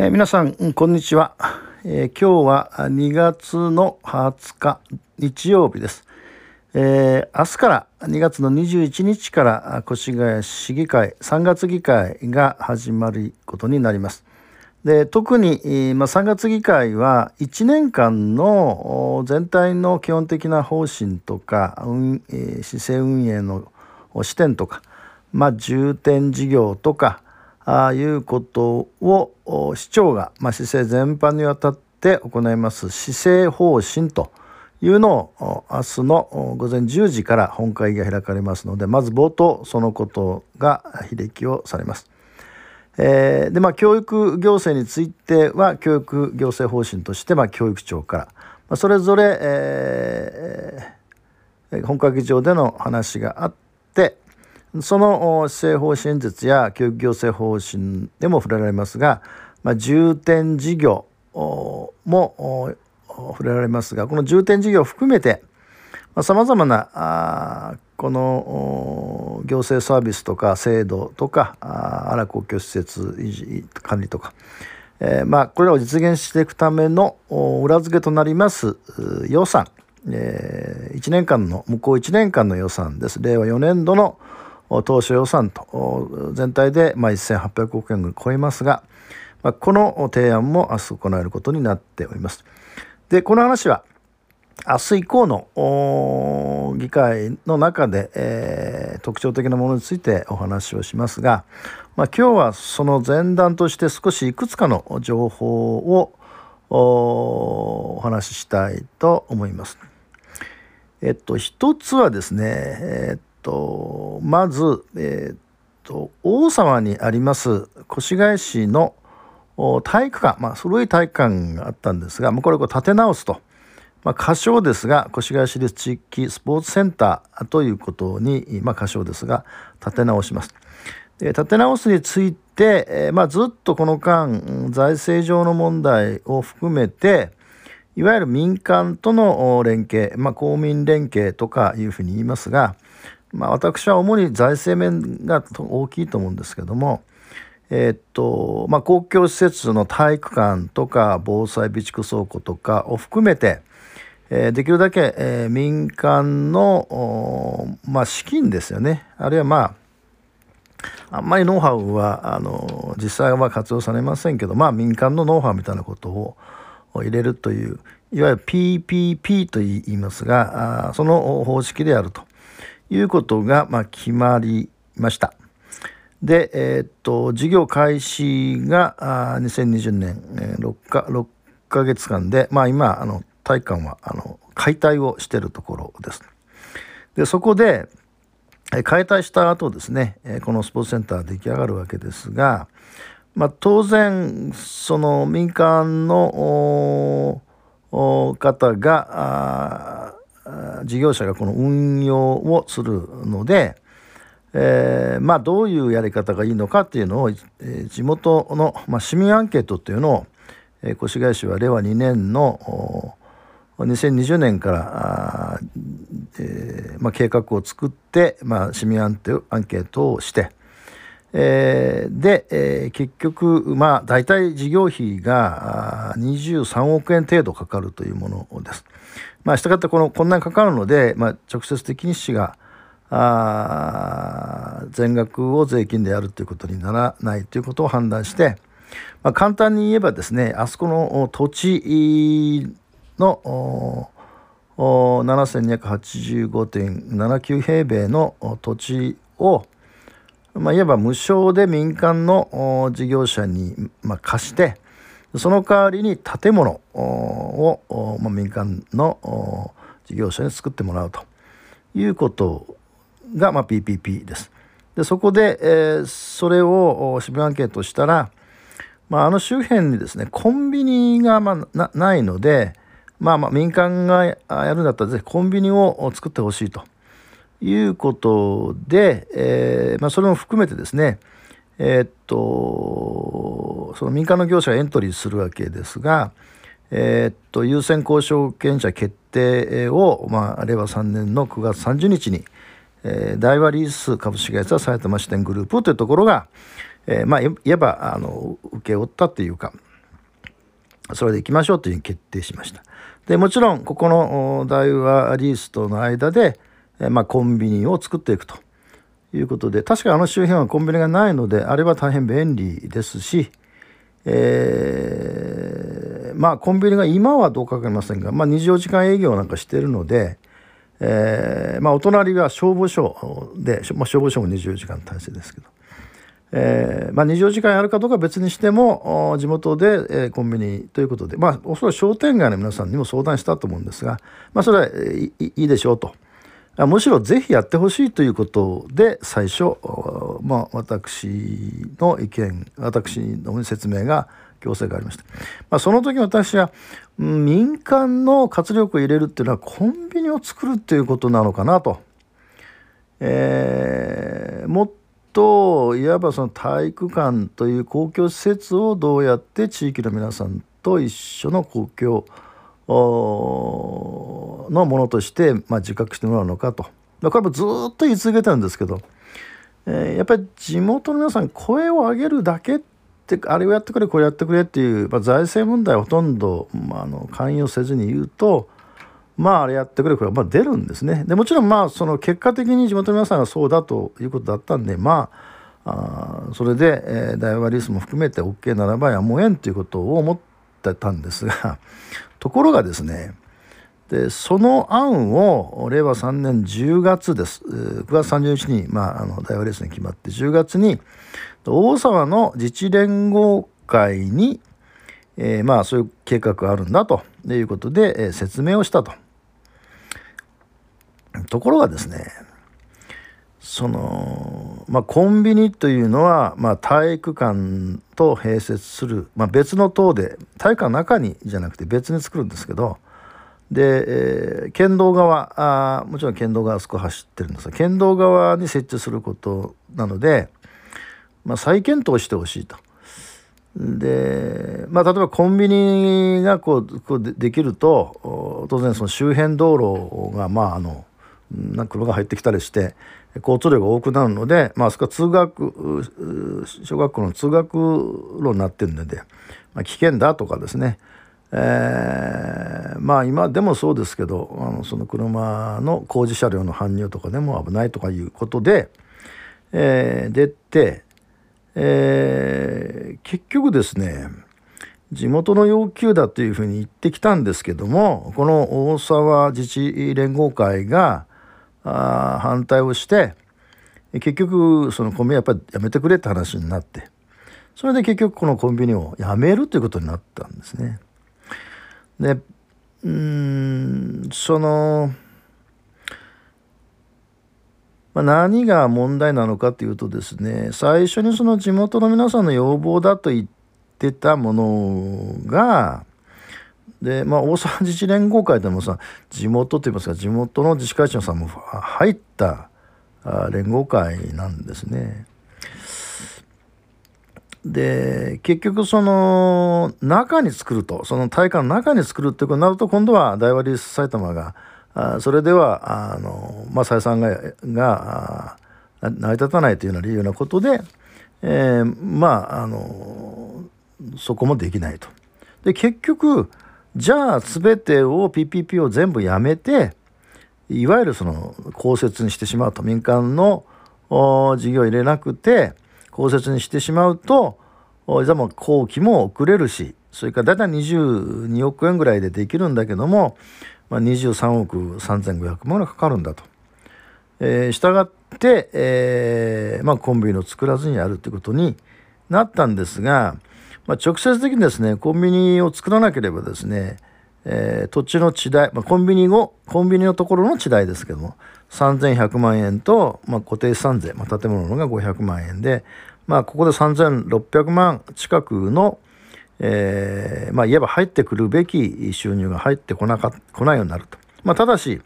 えー、皆さんこんにちは、えー、今日は2月の20日日曜日です、えー、明日から2月の21日から越谷市議会3月議会が始まることになります。で特に、まあ、3月議会は1年間の全体の基本的な方針とか運、えー、市政運営の視点とか、まあ、重点事業とかあいうことを市長が、まあ、市政全般にわたって行います市政方針というのを明日の午前10時から本会議が開かれますのでまず冒頭そのことが非歴をされます。えー、でまあ教育行政については教育行政方針として、まあ、教育庁から、まあ、それぞれ、えー、本会議場での話があってその施政方針演説や教育行政方針でも触れられますが、まあ、重点事業も触れられますがこの重点事業を含めてさまざ、まなこの行政サービスとか制度とか荒公共施設維持管理とか、えー、まあこれらを実現していくための裏付けとなります予算、えー、1年間の向こう1年間の予算です。令和4年度の当初予算と全体でま1800億円を超えますが、この提案も明日行われることになっております。でこの話は明日以降の議会の中で、えー、特徴的なものについてお話をしますが、まあ、今日はその前段として少しいくつかの情報をお話ししたいと思います。えっと一つはですね、えっとまず、えー、っと大沢にあります越谷市の体育館、まあ、古い体育館があったんですが、これを建て直すと。まあ、仮称ですが、越谷市立地域スポーツセンターということに、まあ、仮称ですが、建て直します。で建て直すについて、えー、まあ、ずっとこの間、財政上の問題を含めて、いわゆる民間との連携、まあ、公民連携とかいうふうに言いますが、まあ、私は主に財政面が大きいと思うんですけども、えー、っとまあ、公共施設の体育館とか防災備蓄倉庫とかを含めて、えー、できるだけ、えー、民間の、まあ、資金ですよね。あるいはまああんまりノウハウはあの実際は活用されませんけど、まあ、民間のノウハウみたいなことを入れるといういわゆる PPP と言いますがあその方式であると。いうことが、まあ、決まりました。で、えー、っと事業開始があ2020年、えー、6, か6ヶ月間で、まあ、今あの体育館はあの解体をしているところです。でそこで解体した後ですねこのスポーツセンター出来上がるわけですが、まあ、当然その民間の方が事業者がこの運用をするので、えー、まあどういうやり方がいいのかっていうのを、えー、地元の、まあ、市民アンケートっていうのを、えー、越谷市は令和2年の2020年からえまあ、計画を作って、まあ、市民アンケートをして、え、で、え、結局、まあ、大体事業費が23億円程度かかるというものです。まあ、したがってこのこんなにかかるので、まあ、直接的に市があ全額を税金でやるということにならないということを判断して、まあ、簡単に言えばですねあそこの土地の7285.79平米の土地を、まあ、いわば無償で民間の事業者に、まあ、貸してその代わりに建物を、まあ、民間の事業者に作ってもらうということが、まあ、PPP です。でそこで、えー、それを支部アンケートしたら、まあ、あの周辺にですねコンビニがまあないので、まあまあ民間がやるんだったらぜひコンビニを作ってほしいということで、えーまあ、それも含めてですねえー、っとその民間の業者がエントリーするわけですが、えー、っと優先交渉権者決定を、まあ、令和3年の9月30日に、えー、大和リース株式会社埼玉支店グループというところが、えー、まあいわばあの請け負ったというかそれで行きましょうというふうに決定しました。でもちろんここの大和リースとの間で、えまあ、コンビニを作っていくということで確かあの周辺はコンビニがないのであれは大変便利ですし、えー、まあコンビニが今はどうか分かりませんが、まあ、24時間営業なんかしてるので、えー、まあお隣は消防署で、まあ、消防署も24時間体制ですけど。えーまあ、24時間やるかどうかは別にしても地元で、え、コンビニということで、まあ、おそらく商店街の皆さんにも相談したと思うんですが、まあ、それはいいいでしょうとむしろぜひやってほしいということで最初、まあ、私の意見私の説明が強制がありました、まあ、その時私は民間の活力を入れるっていうのはコンビニを作るっていうことなのかなと。えー、もっといわばその体育館という公共施設をどうやって地域の皆さんと一緒の公共のものとして、まあ、自覚してもらうのかと。これもずっと言い続けてるんですけど、えー、やっぱり地元の皆さん声を上げるだけってあれをやってくれこれやってくれっていう、まあ、財政問題をほとんど、まあ、あの関与せずに言うとまああれやってくれこれまあ出るんですねでもちろんまあその結果的に地元の皆さんがそうだということだったんでまああそれで、えー、大和リースも含めて OK ならばやむをえんということを思ってたんですがところがですねでその案を令和3年10月です9月30日に、まあ、あの大和レースに決まって10月に大沢の自治連合会に、えー、まあそういう計画があるんだということで、えー、説明をしたと。ところがですねその、まあ、コンビニというのは、まあ、体育館と併設する、まあ、別の塔で体育館の中にじゃなくて別に作るんですけどで、えー、県道側あもちろん県道側あそこ走ってるんですが県道側に設置することなので、まあ、再検討してほしいと。でまあ、例えばコンビニがこうこうできると当然その周辺道路がまああのな車が入ってきたりして交通量が多くなるので、まあそこは通学小学校の通学路になってるので、まあ、危険だとかですね、えー、まあ今でもそうですけどあのその車の工事車両の搬入とかでも危ないとかいうことで、えー、出て、えー、結局ですね地元の要求だというふうに言ってきたんですけどもこの大沢自治連合会があ反対をして結局そのコンビニやっぱりやめてくれって話になってそれで結局このコンビニをやめるということになったんですね。でうんその、まあ、何が問題なのかというとですね最初にその地元の皆さんの要望だと言ってたものがでまあ大阪自治連合会でもさ地元といいますか地元の自治会長さんも入った連合会なんですね。で結局その中に作るとその大会の中に作るってことになると今度は大和リース埼玉があそれではあの、まあ、採算がが成り立たないというような理由なことで、えー、まああのそこもできないと。で結局じゃあ全てを PPP を全部やめていわゆるその公設にしてしまうと民間の事業を入れなくて公設にしてしまうといざも工期も遅れるしそれから大体22億円ぐらいでできるんだけども、まあ、23億3500万円かかるんだと。えー、したがって、えーまあ、コンビニを作らずにやるということになったんですが、まあ、直接的にですねコンビニを作らなければですね、えー、土地の地代、まあ、コンビニをコンビニのところの地代ですけども3100万円と、まあ、固定資産税、まあ、建物のが500万円で、まあ、ここで3600万近くの、えー、まあ、いわば入ってくるべき収入が入ってこなか来ないようになると。まあ、ただし、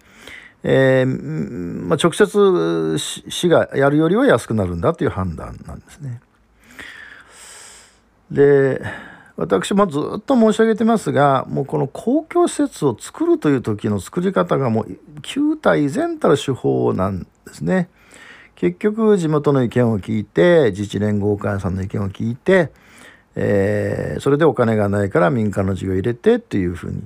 えーまあ、直接市がやるよりは安くなるんだという判断なんですね。で私もずっと申し上げてますがもうこの公共施設を作るという時の作り方がもう旧体依然たる手法なんですね。結局地元の意見を聞いて自治連合会さんの意見を聞いて、えー、それでお金がないから民間の事業を入れてっていうふうに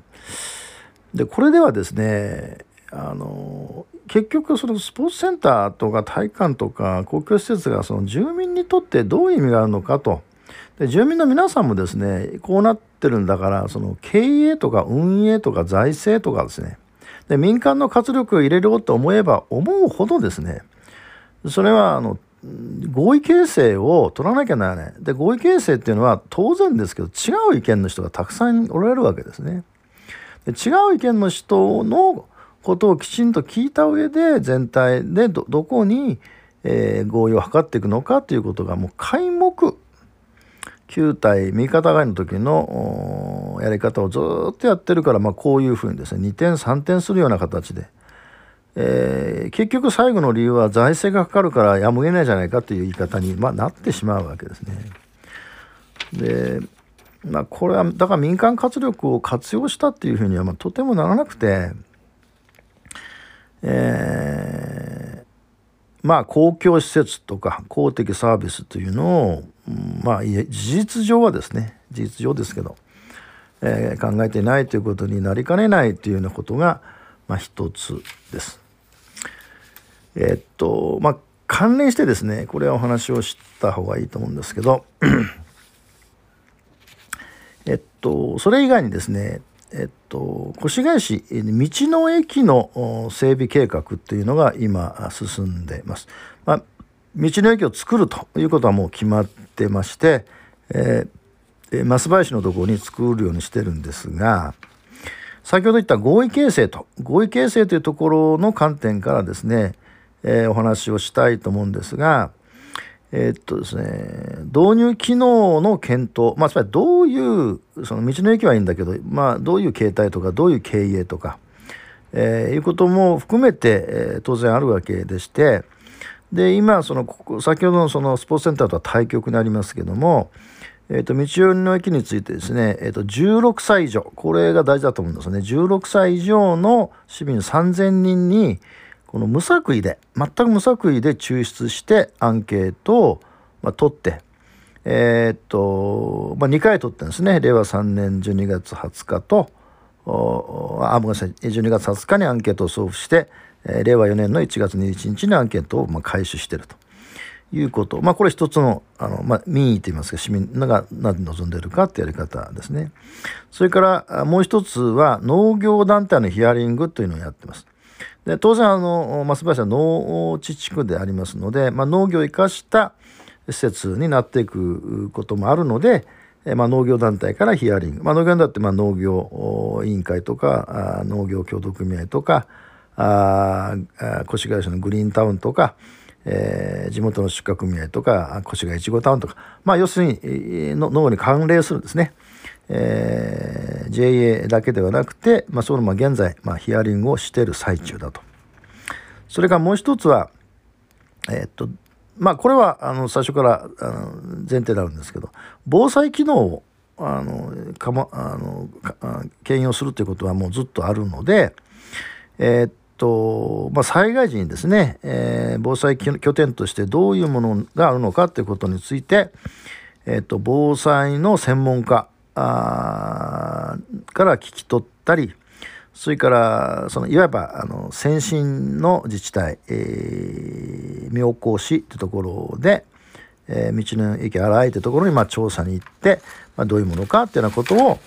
でこれではですねあの結局そのスポーツセンターとか体育館とか公共施設がその住民にとってどういう意味があるのかとで住民の皆さんもですねこうなってるんだからその経営とか運営とか財政とかですねで民間の活力を入れようと思えば思うほどですねそれはあの合意形成を取らなきゃならない。で合意形成っていうのは当然ですけど違う意見の人がたくさんおられるわけですね。で違う意見の人のことをきちんと聞いた上で全体でどこに、えー、合意を図っていくのかということがもう皆目9体右肩上がりの時のやり方をずっとやってるから、まあ、こういうふうにですね2点3点するような形で、えー、結局最後の理由は財政がかかるからやむを得ないじゃないかという言い方に、まあ、なってしまうわけですね。でまあ、これはだから民間活力を活用したっていうふうには、まあ、とてもならなくて、えー、まあ公共施設とか公的サービスというのを、まあ事実上はですね事実上ですけど、えー、考えてないということになりかねないというようなことが、まあ、一つです。えー、っとまあ関連してですねこれはお話をした方がいいと思うんですけどえっとそれ以外にですねえっと、越谷市道の駅の整備計画っていうのが今進んでいます。まあ、道の駅を作るということはもう決まってまして、えー、増林のところに作るようにしてるんですが先ほど言った合意形成と合意形成というところの観点からですね、えー、お話をしたいと思うんですが、えー、っとですね、導入機能の検討、まあ、つまりどういう、その道の駅はいいんだけど、まあ、どういう形態とか、どういう経営とか、えー、いうことも含めて、えー、当然あるわけでして、で、今、そのここ、先ほどのそのスポーツセンターとは対局になりますけども、えーと、道の駅についてですね、えーと、16歳以上これが大事だと思うんですね。16歳以上の市民3000人に、この無作為で全く無作為で抽出してアンケートを、まあ、取ってえー、っと、まあ、2回取ってんですね。令和3年12月20日とあごめんなさい。12月20日にアンケートを送付して、えー、令和4年の1月21日にアンケートを、まあ、回収していると。いうこと。まあ、これ一つの、あの、まあ、民意といいますか、市民が何望んでいるかってやり方ですね。それから、もう一つは、農業団体のヒアリングというのをやってます。で当然あの増林は農地地区でありますので、まあ、農業を生かした施設になっていくこともあるので、まあ、農業団体からヒアリング、まあ、農業団体ってまあ農業委員会とか農業協同組合とかあ越谷市のグリーンタウンとか、えー、地元の出荷組合とか越谷いちごタウンとか、まあ、要するに農業に関連するですねえー、JA だけではなくて、まあ、そのま現在、まあ、ヒアリングをしている最中だと。それからもう一つは、えー、っとまあこれはあの最初からあの前提なんですけど防災機能をあのかまあの兼用するということはもうずっとあるので、えー、っとまあ、災害時にですね、えー、防災拠点としてどういうものがあるのかということについて、えー、っと防災の専門家から聞き取ったりそれからそのいわばあの先進の自治体、えー、妙高市というところで、えー、道の駅荒いというところにまあ調査に行って、まあ、どういうものかっていうようなことを、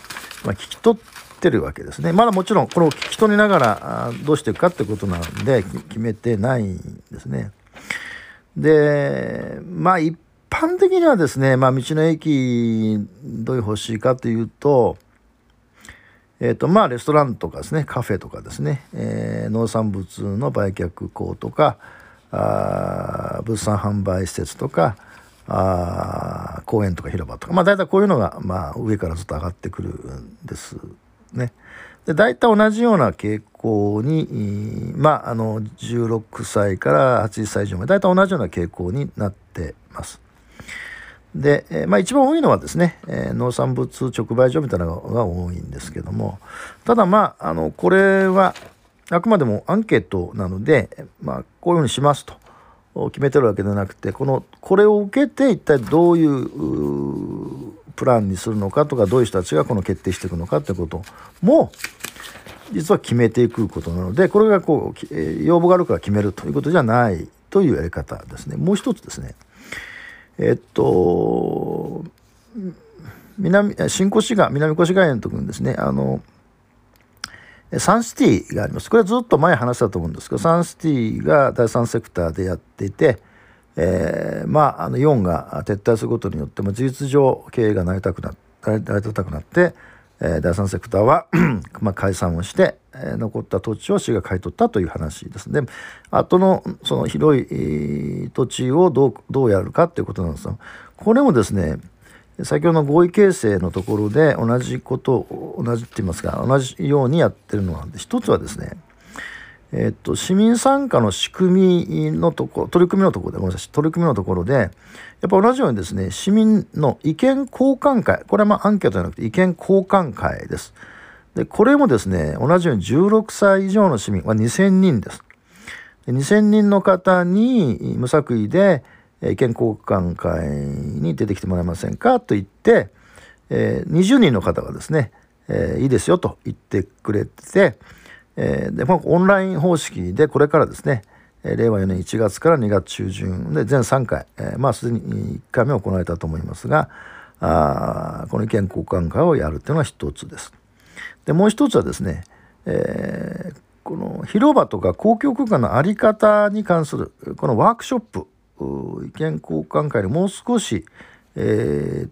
まあ、聞き取ってるわけですね。まだもちろんこれを聞き取りながらどうしていくかってことなんで決めてないんですね。でまあ一般的にはですね、まあ、道の駅どういう欲しいかというと、えっ、ー、と、まあ、レストランとかですね、カフェとかですね、えー、農産物の売却口とか、あ物産販売施設とか、あ公園とか広場とか、まあ、大体こういうのが、まあ、上からずっと上がってくるんですね。で大体同じような傾向に、まあ、あの16歳から80歳以上まで大体同じような傾向になってます。で、え、まあ、一番多いのはですね、え、農産物直売所みたいなのが多いんですけどもただまああのこれはあくまでもアンケートなので、まあ、こういうふうにしますと決めてるわけではなくてこのこれを受けて一体どういうプランにするのかとかどういう人たちがこの決定していくのかってことも実は決めていくことなのでこれがこう、えー、要望があるから決めるということじゃないというやり方ですね。もう一つですねえっと南新越が南越谷のところにですねあのサンシティがあります。これはずっと前話したと思うんですけど、サンシティが第三セクターでやっていて、えー、まあ、あのイオンが撤退することによって、まあ、事実上経営が成り立たくな成り立たくなって、えー、第三セクターは まあ解散をして、えー、残った土地を市が買い取ったという話ですで後のその広い土地をどうどうやるかということなんですよ。これもですね先ほどの合意形成のところで同じことを同じって言いますか同じようにやってるのは一つはですねえっと、市民参加の仕組みのところ、取り組みのところで、ごめんなさい、取り組みのところで、やっぱ同じようにですね、市民の意見交換会、これはまあアンケートじゃなくて意見交換会です。で、これもですね、同じように16歳以上の市民は2000人です。で2000人の方に無作為で意見交換会に出てきてもらえませんかと言って、えー、20人の方がですね、えー、いいですよと言ってくれて、えー、で、まあ、オンライン方式でこれからですね、え令和4年1月から2月中旬で全3回、えまあすでに1回目行われたと思いますがあこの意見交換会をやるっていうのが一つです。でもう一つはですね、えー、この広場とか公共空間の在り方に関するこのワークショップ意見交換会にもう少し、えー、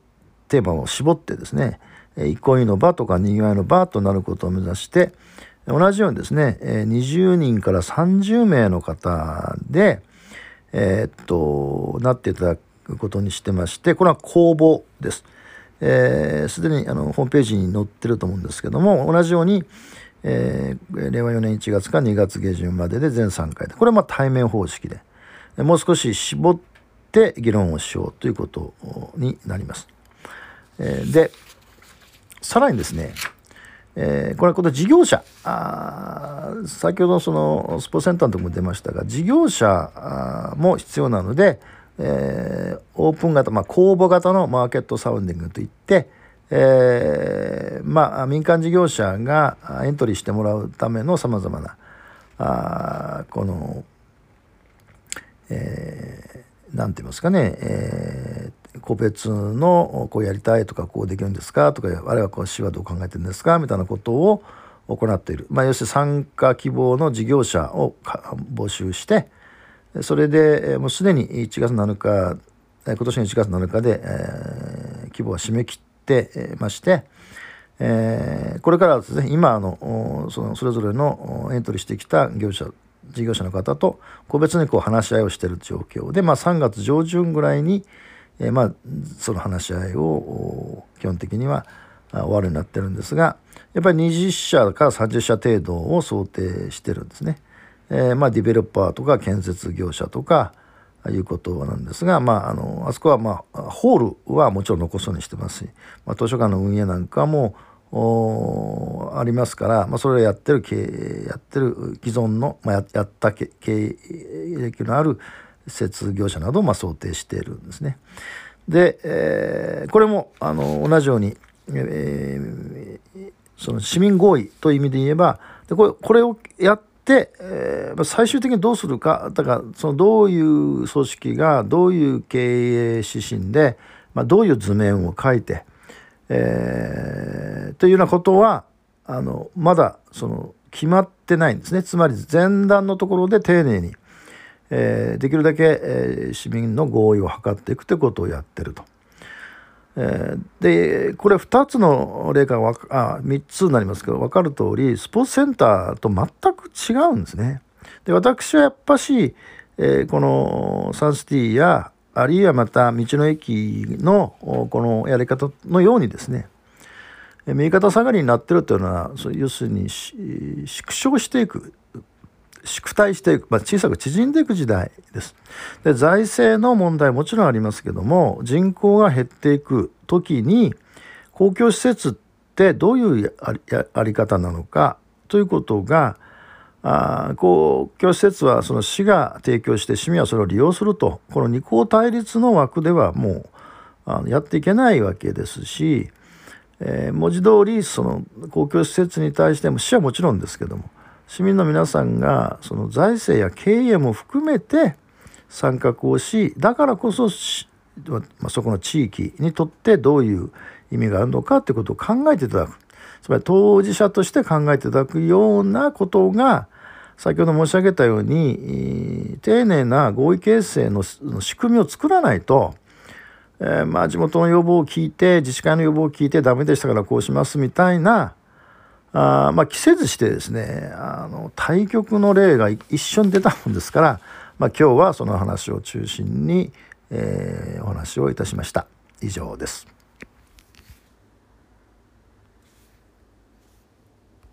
テーマを絞ってですね憩いの場とかにぎわいの場となることを目指して、同じようにですね、20人から30名の方で、えー、っと、なっていただくことにしてまして、これは公募です。す、えー、で、にあのホームページに載ってると思うんですけども、同じように、えー、令和4年1月から2月下旬までで全3回で、これはま対面方式で、もう少し絞って議論をしようということになります。えー、で、さらにですね、えー、これはこの事業者あ先ほどそのスポーツセンターのとこも出ましたが事業者も必要なので、えー、オープン型、まあ、公募型のマーケットサウンディングといって、えー、まあ、民間事業者がエントリーしてもらうためのさまざまなあこの、えー、て言いますかね、え個別のこうやりたいとかこうできるんですか？とかあるいはこう市はどう考えてるんですか？みたいなことを行っている、まあ、要するに参加希望の事業者を募集してそれでもうすでに1月7日今年の1月7日で、えー、規模は締め切ってまして、えー、これからですね今あのそのそれぞれのエントリーしてきた業者事業者の方と個別にこう話し合いをしている状況で、まあ、3月上旬ぐらいに、えー、まあその話し合いを基本的には終わるようになってるんですがやっぱり20社から30社程度を想定してるんですね。えー、まあディベロッパーとか建設業者とかいうことなんですが、まあ、あのあそこは、まあ、ホールはもちろん残すようにしてますし、まあ、図書館の運営なんかもありますから、まあ、それをやってる経やってる既存の、まあ、ややった経歴のある施設業者などをまあ想定しているんですね。で、えー、これもあの同じように、えー、その市民合意という意味で言えばでこれこれをやって、えー、最終的にどうするかだからそのどういう組織がどういう経営指針で、まあ、どういう図面を書いて、えー、というようなことはあのまだその決まってないんですねつまり前段のところで丁寧にえー、できるだけ、えー、市民の合意を図っていくということをやってると。えー、でこれ2つの例があ3つになりますけど分かる通りスポーツセンターと全く違うんですね。で私はやっぱし、え、このサンシティやあるいはまた道の駅のこのやり方のようにですね右肩下がりになってるというのは要するに縮小していく縮退していく、まあ、小さく縮んでいく時代です。で財政の問題もちろんありますけども人口が減っていく時に公共施設ってどういうあり方なのかということがあ公共施設はその市が提供して市民はそれを利用するとこの二項対立の枠ではもうあのやっていけないわけですし、えー、文字通りその公共施設に対しても市はもちろんですけども市民の皆さんがその財政や経営も含めて参画をしだからこそ、そこの地域にとってどういう意味があるのかってことを考えていただく。つまり当事者として考えていただくようなことが先ほど申し上げたように丁寧な合意形成の仕組みを作らないと、えー、まあ地元の要望を聞いて自治会の要望を聞いてダメでしたからこうしますみたいなあまあ着せずしてですねあの対局の例が一緒に出たもんですから、まあ、今日はその話を中心に、えー、お話をいたしました。以上です。